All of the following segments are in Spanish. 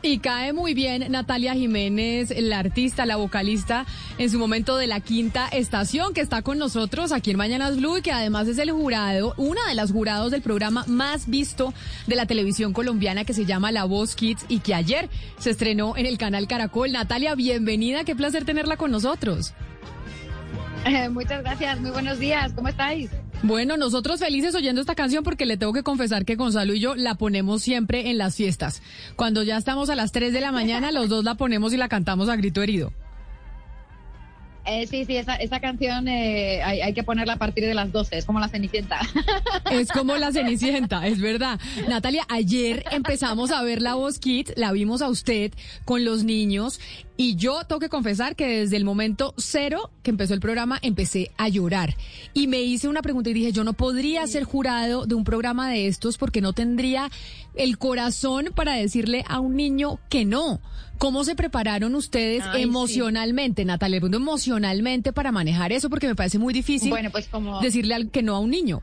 Y cae muy bien Natalia Jiménez, la artista, la vocalista, en su momento de la quinta estación, que está con nosotros aquí en Mañanas Blue y que además es el jurado, una de las jurados del programa más visto de la televisión colombiana que se llama La Voz Kids y que ayer se estrenó en el canal Caracol. Natalia, bienvenida, qué placer tenerla con nosotros. muchas gracias, muy buenos días, ¿cómo estáis? Bueno, nosotros felices oyendo esta canción porque le tengo que confesar que Gonzalo y yo la ponemos siempre en las fiestas. Cuando ya estamos a las 3 de la mañana, los dos la ponemos y la cantamos a grito herido. Eh, sí, sí, esa, esa canción eh, hay, hay, que ponerla a partir de las 12, es como la Cenicienta. Es como la Cenicienta, es verdad. Natalia, ayer empezamos a ver la voz Kit, la vimos a usted con los niños y yo tengo que confesar que desde el momento cero que empezó el programa empecé a llorar. Y me hice una pregunta y dije, yo no podría ser jurado de un programa de estos porque no tendría el corazón para decirle a un niño que no. ¿Cómo se prepararon ustedes emocionalmente, Natalia? emocionalmente para manejar eso porque me parece muy difícil bueno, pues como... decirle que no a un niño.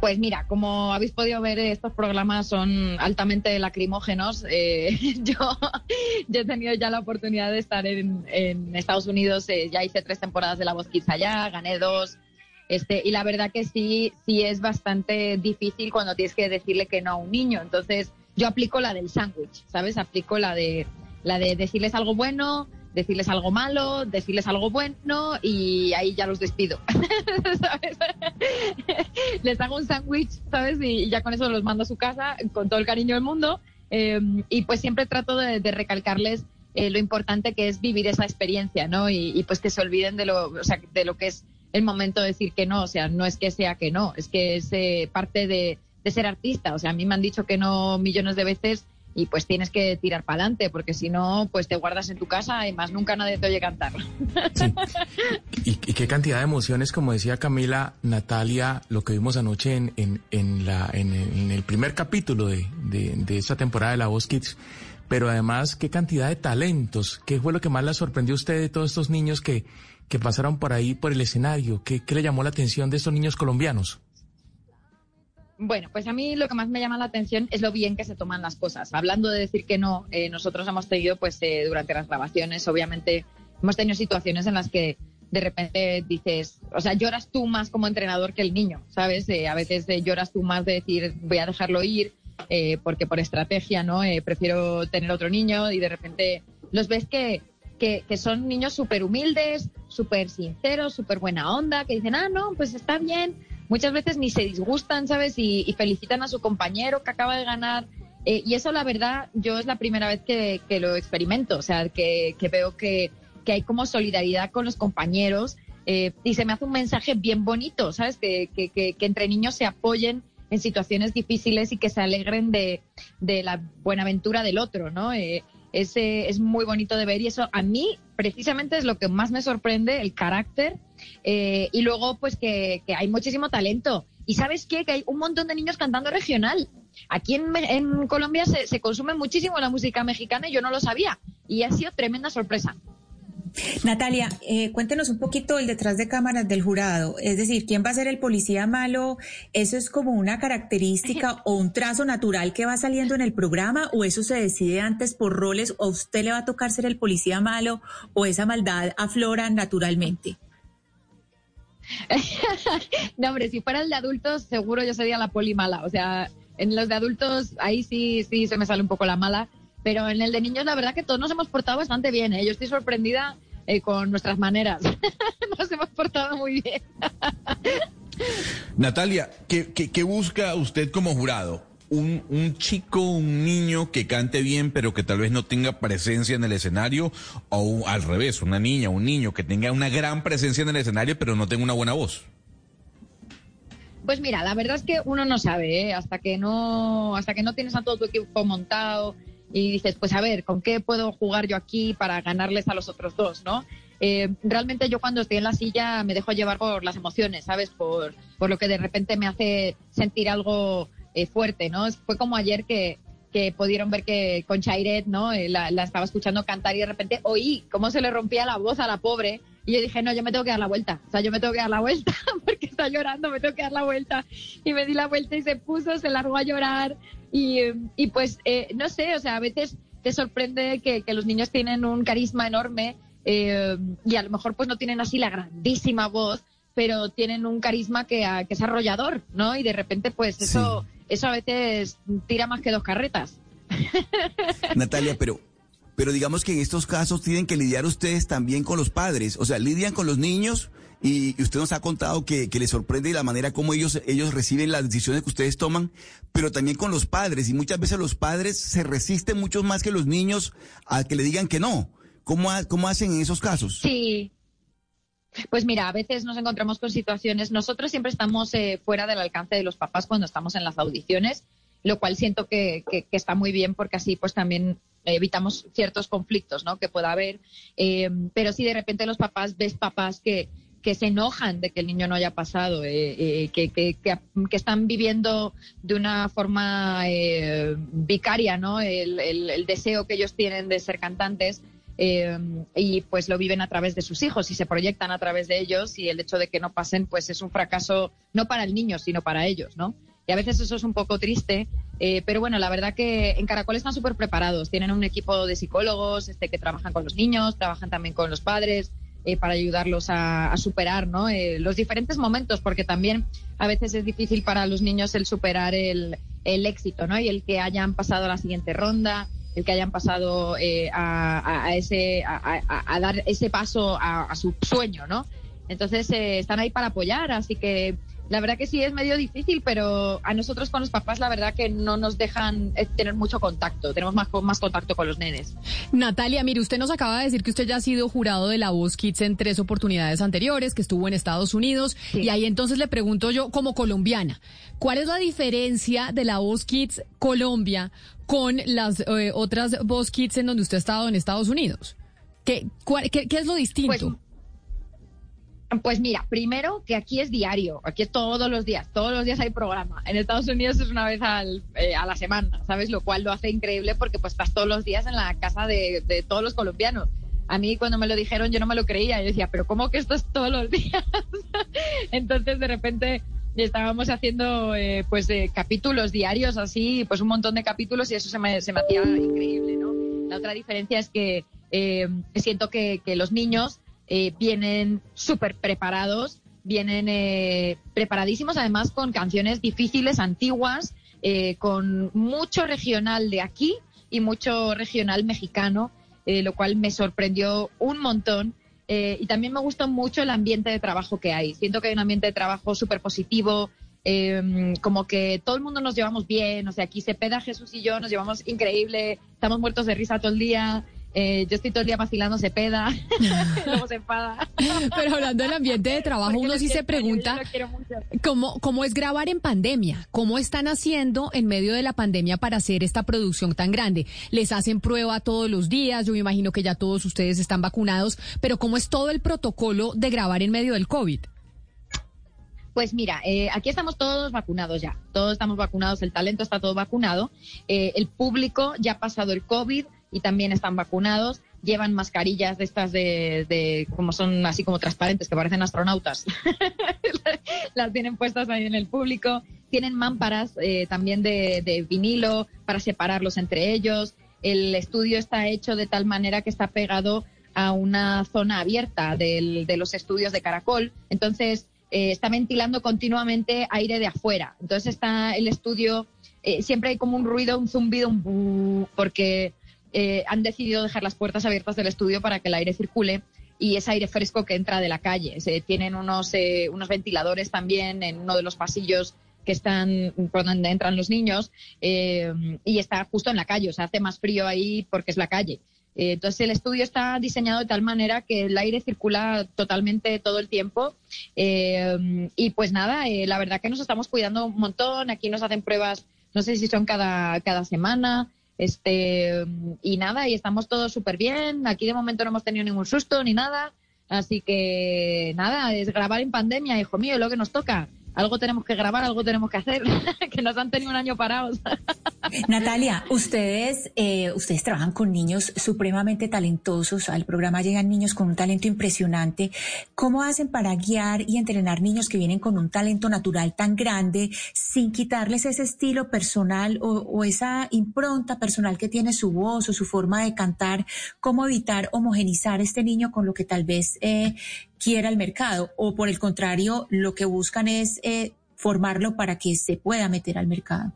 Pues mira, como habéis podido ver, estos programas son altamente lacrimógenos. Eh, yo, yo, he tenido ya la oportunidad de estar en, Estados Unidos, eh, ya hice tres temporadas de La Voz Kids allá, gané dos. Este, y la verdad que sí, sí es bastante difícil cuando tienes que decirle que no a un niño. Entonces, yo aplico la del sándwich, ¿sabes? Aplico la de, la de decirles algo bueno, decirles algo malo, decirles algo bueno y ahí ya los despido. Les hago un sándwich, ¿sabes? Y ya con eso los mando a su casa con todo el cariño del mundo. Em, y pues siempre trato de, recalcarles eh, lo importante que es vivir esa experiencia, ¿no? Y, pues que se olviden de lo, o sea, de lo que es el momento de decir que no. O sea, no es que sea que no, es que es eh, parte de, de ser artista. O sea, a mí me han dicho que no millones de veces y pues tienes que tirar para adelante, porque si no, pues te guardas en tu casa y más nunca nadie te oye cantar. Y, qué cantidad de emociones, como decía Camila, Natalia, lo que vimos anoche en, en, en la, en, el primer capítulo de, de, esta temporada de La Voz Kids, pero además qué cantidad de talentos, qué fue lo que más la sorprendió a usted de todos estos niños que, que pasaron por ahí, por el escenario, qué, qué le llamó la atención de estos niños colombianos. Bueno, pues a mí lo que más me llama la atención es lo bien que se toman las cosas. Hablando de decir que no, eh, nosotros hemos tenido, pues eh, durante las grabaciones, obviamente, hemos tenido situaciones en las que de repente dices, o sea, lloras tú más como entrenador que el niño, ¿sabes? Eh, a veces lloras tú más de decir, voy a dejarlo ir, porque por estrategia, ¿no? prefiero tener otro niño y de repente los ves que, que, que son niños súper humildes, súper sinceros, súper buena onda, que dicen, ah, no, pues está bien muchas veces ni se disgustan, ¿sabes? Y, felicitan a su compañero que acaba de ganar. Eh, y eso, la verdad, yo es la primera vez que, lo experimento, o sea, que, veo que, hay como solidaridad con los compañeros eh, y se me hace un mensaje bien bonito, ¿sabes? Que, entre niños se apoyen en situaciones difíciles y que se alegren de, la buenaventura del otro, ¿no? Eh, es muy bonito de ver y eso a mí precisamente es lo que más me sorprende, el carácter eh, y luego pues que, hay muchísimo talento. Y sabes qué, que hay un montón de niños cantando regional. Aquí en, Colombia se, se consume muchísimo la música mexicana y yo no lo sabía y ha sido tremenda sorpresa. Natalia, eh, cuéntenos un poquito el detrás de cámaras del jurado. Es decir, ¿quién va a ser el policía malo? ¿Eso es como una característica o un trazo natural que va saliendo en el programa? ¿O eso se decide antes por roles? ¿O a usted le va a tocar ser el policía malo? ¿O esa maldad aflora naturalmente? no, hombre, si fuera el de adultos, seguro yo sería la poli mala. O sea, en los de adultos, ahí sí, sí se me sale un poco la mala pero en el de niños, la verdad que todos nos hemos portado bastante bien. ¿eh? Yo estoy sorprendida eh, con nuestras maneras. nos hemos portado muy bien. Natalia, ¿qué, busca usted como jurado? Un, chico, un niño que cante bien, pero que tal vez no tenga presencia en el escenario, o al revés, una niña, un niño que tenga una gran presencia en el escenario, pero no tenga una buena voz. Pues mira, la verdad es que uno no sabe, ¿eh? hasta que no, hasta que no tienes a todo tu equipo montado, y dices, pues a ver, ¿con qué puedo jugar yo aquí para ganarles a los otros dos, no? Eh, realmente yo cuando estoy en la silla me dejo llevar por las emociones, ¿sabes? Por, por lo que de repente me hace sentir algo eh, fuerte, ¿no? Fue como ayer que, que pudieron ver que con Chairet, ¿no? Eh, la, la, estaba escuchando cantar y de repente oí cómo se le rompía la voz a la pobre Y yo dije, no, yo me tengo que dar la vuelta. O sea, yo me tengo que dar la vuelta porque está llorando, me tengo que dar la vuelta. Y me di la vuelta y se puso, se largó a llorar. Y, y pues, eh, no sé, o sea, a veces te sorprende que, que los niños tienen un carisma enorme eh, y a lo mejor pues no tienen así la grandísima voz, pero tienen un carisma que, que es arrollador, ¿no? Y de repente pues eso, eso a veces tira más que dos carretas. Natalia, pero pero digamos que en estos casos tienen que lidiar ustedes también con los padres, o sea, lidian con los niños y, usted nos ha contado que, que les sorprende la manera como ellos, ellos reciben las decisiones que ustedes toman, pero también con los padres y muchas veces los padres se resisten mucho más que los niños a que le digan que no. ¿Cómo, cómo hacen en esos casos? Sí, pues mira, a veces nos encontramos con situaciones, nosotros siempre estamos eh, fuera del alcance de los papás cuando estamos en las audiciones, lo cual siento que, que, que, está muy bien porque así pues también evitamos ciertos conflictos ¿no? que pueda haber. Eh, pero si de repente los papás, ves papás que, se enojan de que el niño no haya pasado, eh, eh, que, están viviendo de una forma vicaria ¿no? El, deseo que ellos tienen de ser cantantes. Eh, y pues lo viven a través de sus hijos y se proyectan a través de ellos y el hecho de que no pasen pues es un fracaso no para el niño sino para ellos, ¿no? y a veces eso es un poco triste, eh, pero bueno, la verdad que en Caracol están súper preparados, tienen un equipo de psicólogos este, que trabajan con los niños, trabajan también con los padres. Eh, para ayudarlos a, a superar ¿no? Eh, los diferentes momentos, porque también a veces es difícil para los niños el superar el, el éxito ¿no? y el que hayan pasado la siguiente ronda, el que hayan pasado eh, a, ese, a, a, dar ese paso a, su sueño. ¿no? Entonces eh, están ahí para apoyar, así que la verdad que sí es medio difícil, pero a nosotros con los papás la verdad que no nos dejan eh, tener mucho contacto, tenemos más, más contacto con los nenes. Natalia, mire, usted nos acaba de decir que usted ya ha sido jurado de la Voz Kids en tres oportunidades anteriores, que estuvo en Estados Unidos, sí. y ahí entonces le pregunto yo, como colombiana, ¿cuál es la diferencia de la Voz Kids Colombia con las eh, otras Voz Kids en donde usted ha estado en Estados Unidos? ¿Qué, cuál, qué, qué es lo distinto? Pues, pues mira, primero que aquí es diario, aquí es todos los días, todos los días hay programa. En Estados Unidos es una vez eh, a la semana, ¿sabes? Lo cual lo hace increíble porque pues estás todos los días en la casa de, todos los colombianos. A mí cuando me lo dijeron yo no me lo creía, yo decía, pero ¿cómo que esto es todos los días? Entonces de repente estábamos haciendo eh, pues eh, capítulos diarios así, pues un montón de capítulos y eso se me, se me hacía increíble, ¿no? La otra diferencia es que siento que los niños eh, vienen súper preparados, vienen eh, preparadísimos además con canciones difíciles, antiguas, eh, con mucho regional de aquí y mucho regional mexicano, eh, lo cual me sorprendió un montón. Eh, y también me gustó mucho el ambiente de trabajo que hay. Siento que hay un ambiente de trabajo súper positivo, eh, como que todo el mundo nos llevamos bien, o sea, aquí Cepeda, Jesús y yo nos llevamos increíble, estamos muertos de risa todo el día, eh, yo estoy todo el día vacilando, se peda, luego se enfada. Pero hablando del ambiente de trabajo, Porque uno sí se pregunta. ¿cómo, cómo es grabar en pandemia, cómo están haciendo en medio de la pandemia para hacer esta producción tan grande. Les hacen prueba todos los días, yo me imagino que ya todos ustedes están vacunados, pero ¿cómo es todo el protocolo de grabar en medio del COVID? Pues mira, eh, aquí estamos todos vacunados ya, todos estamos vacunados, el talento está todo vacunado, eh, el público ya ha pasado el COVID y también están vacunados, llevan mascarillas de estas de, de como son así como transparentes, que parecen astronautas, las tienen puestas ahí en el público, tienen mámparas eh, también de, de vinilo para separarlos entre ellos, el estudio está hecho de tal manera que está pegado a una zona abierta del, de los estudios de Caracol, entonces eh, está ventilando continuamente aire de afuera. Entonces está el estudio, eh, siempre hay como un ruido, un zumbido, un buh, porque eh, han decidido dejar las puertas abiertas del estudio para que el aire circule y es aire fresco que entra de la calle. Tienen unos, eh, unos ventiladores también en uno de los pasillos que están por donde entran los niños eh, y está justo en la calle, o sea, hace más frío ahí porque es la calle. Eh, entonces el estudio está diseñado de tal manera que el aire circula totalmente todo el tiempo eh, y pues nada, la verdad que nos estamos cuidando un montón, aquí nos hacen pruebas, no sé si son cada, cada semana, este y nada, y estamos todos súper bien, aquí de momento no hemos tenido ningún susto ni nada, así que nada, es grabar en pandemia, hijo mío, es lo que nos toca. algo tenemos que grabar, algo tenemos que hacer, que nos han tenido un año parados. Natalia, ustedes, eh, ustedes trabajan con niños supremamente talentosos, al programa llegan niños con un talento impresionante. ¿Cómo hacen para guiar y entrenar niños que vienen con un talento natural tan grande sin quitarles ese estilo personal o, esa impronta personal que tiene su voz o su forma de cantar? ¿Cómo evitar homogenizar este niño con lo que tal vez eh, quiera el mercado? O por el contrario, lo que buscan es eh, formarlo para que se pueda meter al mercado.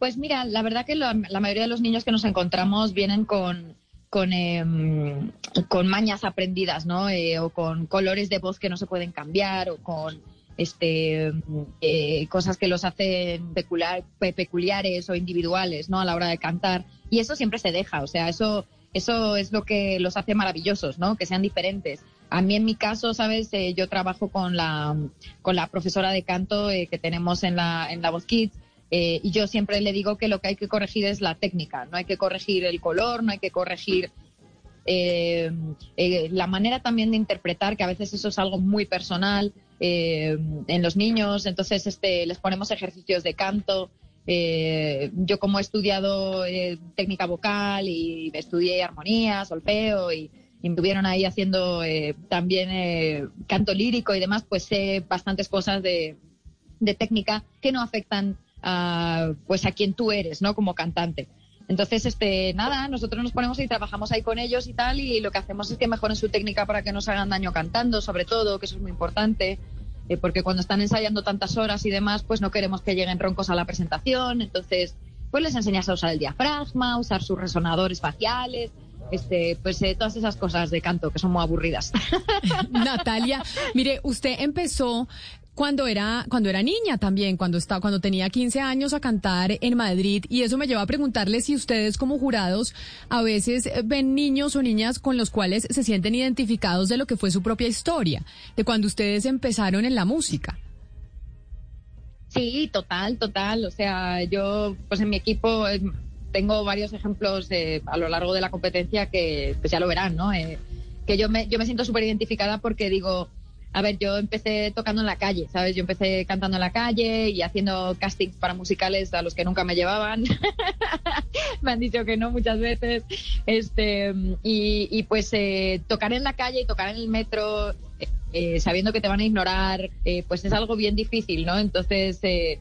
Pues mira, la verdad que la, mayoría de los niños que nos encontramos vienen con, con, em, con mañas aprendidas, ¿no? Eh, o con colores de voz que no se pueden cambiar, o con este, eh, cosas que los hacen peculiar, peculiares o individuales, ¿no? A la hora de cantar. Y eso siempre se deja, o sea, eso, eso es lo que los hace maravillosos, ¿no? Que sean diferentes. A mí en mi caso, sabes, eh, yo trabajo con la, con la profesora de canto que tenemos en la, en la Voz Kids eh, y yo siempre le digo que lo que hay que corregir es la técnica, no hay que corregir el color, no hay que corregir eh, eh, la manera también de interpretar, que a veces eso es algo muy personal en los niños, entonces este, les ponemos ejercicios de canto. yo como he estudiado técnica vocal y estudié armonía, solfeo y, me estuvieron ahí haciendo también canto lírico y demás, pues sé bastantes cosas de, de técnica que no afectan a, pues a quien tú eres, ¿no? Como cantante. Entonces, este, nada, nosotros nos ponemos y trabajamos ahí con ellos y tal, y lo que hacemos es que mejoren su técnica para que no se hagan daño cantando, sobre todo, que eso es muy importante, eh, porque cuando están ensayando tantas horas y demás, pues no queremos que lleguen roncos a la presentación, entonces, pues les enseñas a usar el diafragma, usar sus resonadores faciales, este, pues eh, todas esas cosas de canto que son muy aburridas. Natalia, mire, usted empezó cuando era, cuando era niña también, cuando estaba, cuando tenía 15 años a cantar en Madrid, y eso me lleva a preguntarle si ustedes como jurados a veces ven niños o niñas con los cuales se sienten identificados de lo que fue su propia historia, de cuando ustedes empezaron en la música. Sí, total, total. O sea, yo, pues en mi equipo eh, tengo varios ejemplos a lo largo de la competencia que, pues ya lo verán, ¿no? Eh, que yo me, yo me siento súper identificada porque digo, a ver, yo empecé tocando en la calle, ¿sabes? Yo empecé cantando en la calle y haciendo castings para musicales a los que nunca me llevaban. me han dicho que no muchas veces. Este, y, pues eh, tocar en la calle y tocar en el metro, eh, sabiendo que te van a ignorar, eh, pues es algo bien difícil, ¿no? Entonces, de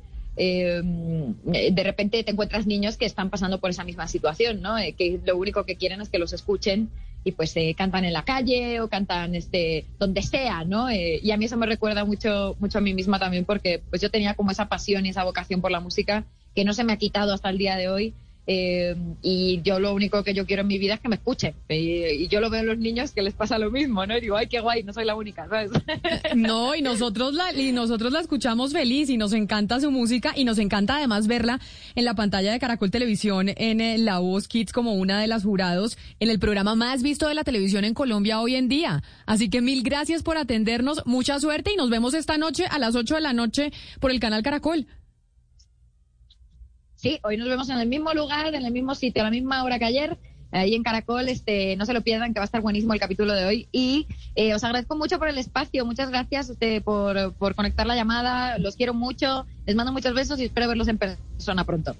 repente te encuentras niños que están pasando por esa misma situación, ¿no? que lo único que quieren es que los escuchen y pues eh, cantan en la calle o cantan este donde sea, ¿no? Eh, y a mí eso me recuerda mucho mucho a mí misma también porque pues yo tenía como esa pasión y esa vocación por la música que no se me ha quitado hasta el día de hoy eh, y yo lo único que yo quiero en mi vida es que me escuchen. Y, yo lo veo en los niños que les pasa lo mismo, ¿no? Y digo, ay, qué guay, no soy la única, ¿sabes? No, y nosotros la, y nosotros la escuchamos feliz y nos encanta su música y nos encanta además verla en la pantalla de Caracol Televisión en eh, La Voz Kids como una de las jurados en el programa más visto de la televisión en Colombia hoy en día. Así que mil gracias por atendernos, mucha suerte y nos vemos esta noche a las 8 de la noche por el canal Caracol. Sí, hoy nos vemos en el mismo lugar, en el mismo sitio, a la misma hora que ayer, ahí en Caracol. Este, no se lo pierdan, que va a estar buenísimo el capítulo de hoy. Y eh, os agradezco mucho por el espacio. Muchas gracias este, por, por conectar la llamada. Los quiero mucho. Les mando muchos besos y espero verlos en persona pronto.